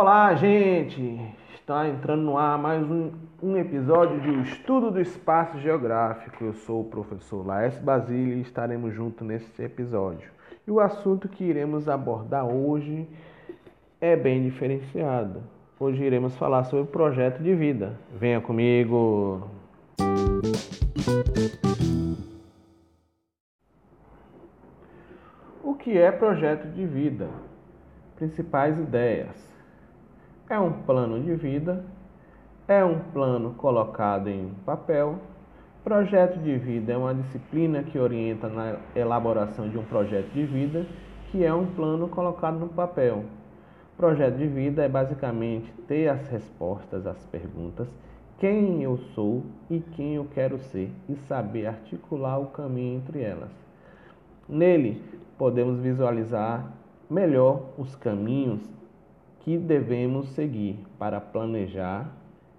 Olá, gente! Está entrando no ar mais um, um episódio de O Estudo do Espaço Geográfico. Eu sou o professor Laércio Basílio e estaremos juntos nesse episódio. E o assunto que iremos abordar hoje é bem diferenciado. Hoje iremos falar sobre o projeto de vida. Venha comigo! O que é projeto de vida? Principais ideias. É um plano de vida, é um plano colocado em papel. Projeto de vida é uma disciplina que orienta na elaboração de um projeto de vida, que é um plano colocado no papel. Projeto de vida é basicamente ter as respostas às perguntas quem eu sou e quem eu quero ser e saber articular o caminho entre elas. Nele, podemos visualizar melhor os caminhos que devemos seguir para planejar,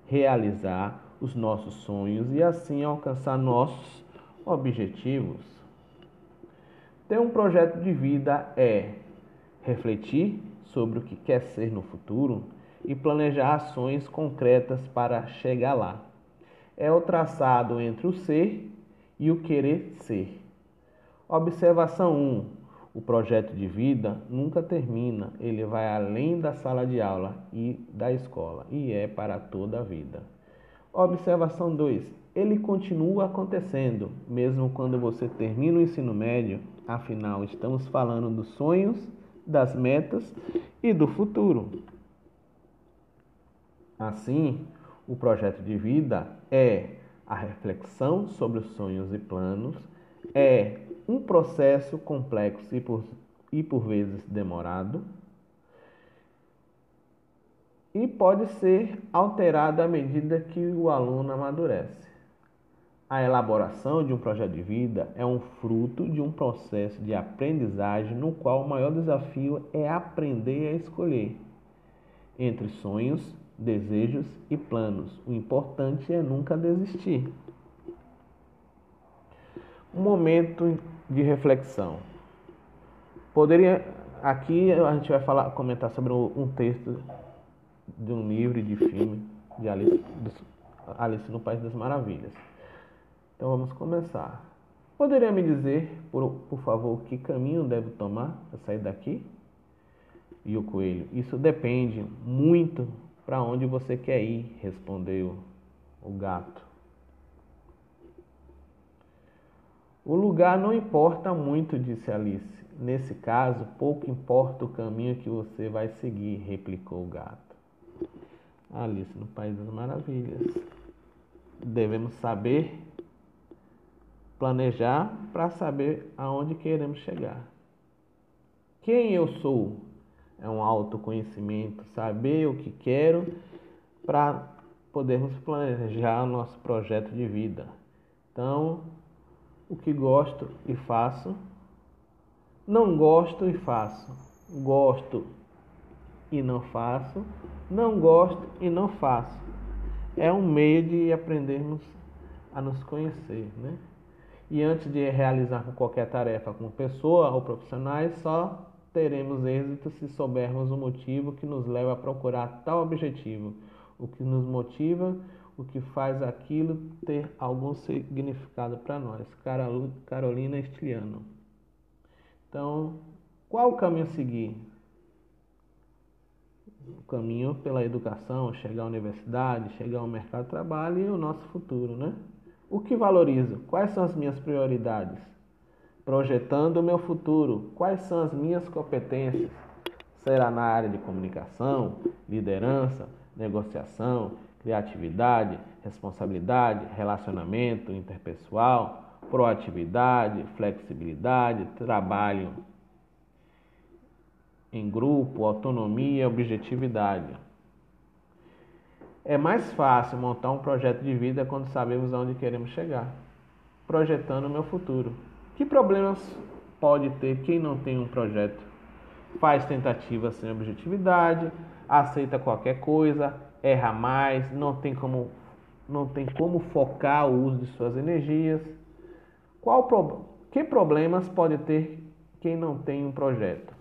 realizar os nossos sonhos e assim alcançar nossos objetivos. Ter um projeto de vida é refletir sobre o que quer ser no futuro e planejar ações concretas para chegar lá. É o traçado entre o ser e o querer ser. Observação 1. O projeto de vida nunca termina, ele vai além da sala de aula e da escola e é para toda a vida. Observação 2. Ele continua acontecendo, mesmo quando você termina o ensino médio, afinal, estamos falando dos sonhos, das metas e do futuro. Assim, o projeto de vida é a reflexão sobre os sonhos e planos, é um processo complexo e por, e por vezes demorado, e pode ser alterado à medida que o aluno amadurece. A elaboração de um projeto de vida é um fruto de um processo de aprendizagem no qual o maior desafio é aprender a escolher entre sonhos, desejos e planos. O importante é nunca desistir. Um momento de reflexão. Poderia aqui a gente vai falar, comentar sobre um texto de um livro de filme de Alice, Alice no País das Maravilhas. Então vamos começar. Poderia me dizer, por, por favor, que caminho devo tomar para sair daqui? E o coelho, isso depende muito para onde você quer ir, respondeu o gato. O lugar não importa muito, disse Alice. Nesse caso, pouco importa o caminho que você vai seguir, replicou o gato. Alice no País das Maravilhas. Devemos saber planejar para saber aonde queremos chegar. Quem eu sou? É um autoconhecimento, saber o que quero para podermos planejar o nosso projeto de vida. Então, o que gosto e faço, não gosto e faço, gosto e não faço, não gosto e não faço. É um meio de aprendermos a nos conhecer, né? E antes de realizar qualquer tarefa como pessoa ou profissionais, só teremos êxito se soubermos o motivo que nos leva a procurar tal objetivo, o que nos motiva o que faz aquilo ter algum significado para nós. Carolina Estiliano. Então, qual o caminho a seguir? O caminho pela educação, chegar à universidade, chegar ao mercado de trabalho e o nosso futuro, né? O que valorizo? Quais são as minhas prioridades? Projetando o meu futuro, quais são as minhas competências? Será na área de comunicação, liderança, negociação, criatividade, responsabilidade, relacionamento interpessoal, proatividade, flexibilidade, trabalho em grupo, autonomia, objetividade. É mais fácil montar um projeto de vida quando sabemos aonde queremos chegar, projetando o meu futuro. Que problemas pode ter quem não tem um projeto? Faz tentativas sem objetividade, aceita qualquer coisa, erra mais, não tem como, não tem como focar o uso de suas energias. Qual que problemas pode ter quem não tem um projeto?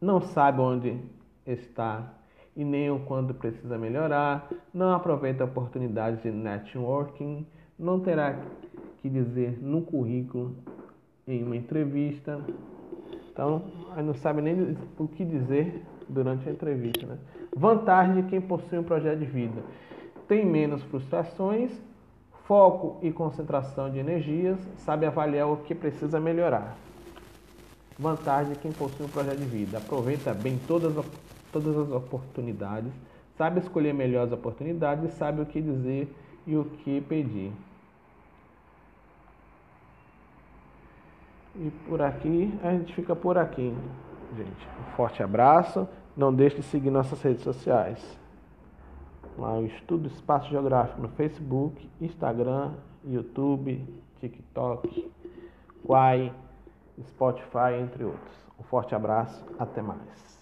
Não sabe onde está e nem o quando precisa melhorar, não aproveita oportunidades de networking, não terá que dizer no currículo em uma entrevista. Então, não sabe nem o que dizer durante a entrevista. Né? Vantagem de quem possui um projeto de vida: tem menos frustrações, foco e concentração de energias, sabe avaliar o que precisa melhorar. Vantagem de quem possui um projeto de vida: aproveita bem todas, todas as oportunidades, sabe escolher melhor as oportunidades, sabe o que dizer e o que pedir. E por aqui, a gente fica por aqui, gente. Um forte abraço. Não deixe de seguir nossas redes sociais. Lá o Estudo Espaço Geográfico no Facebook, Instagram, YouTube, TikTok, Quai, Spotify, entre outros. Um forte abraço, até mais.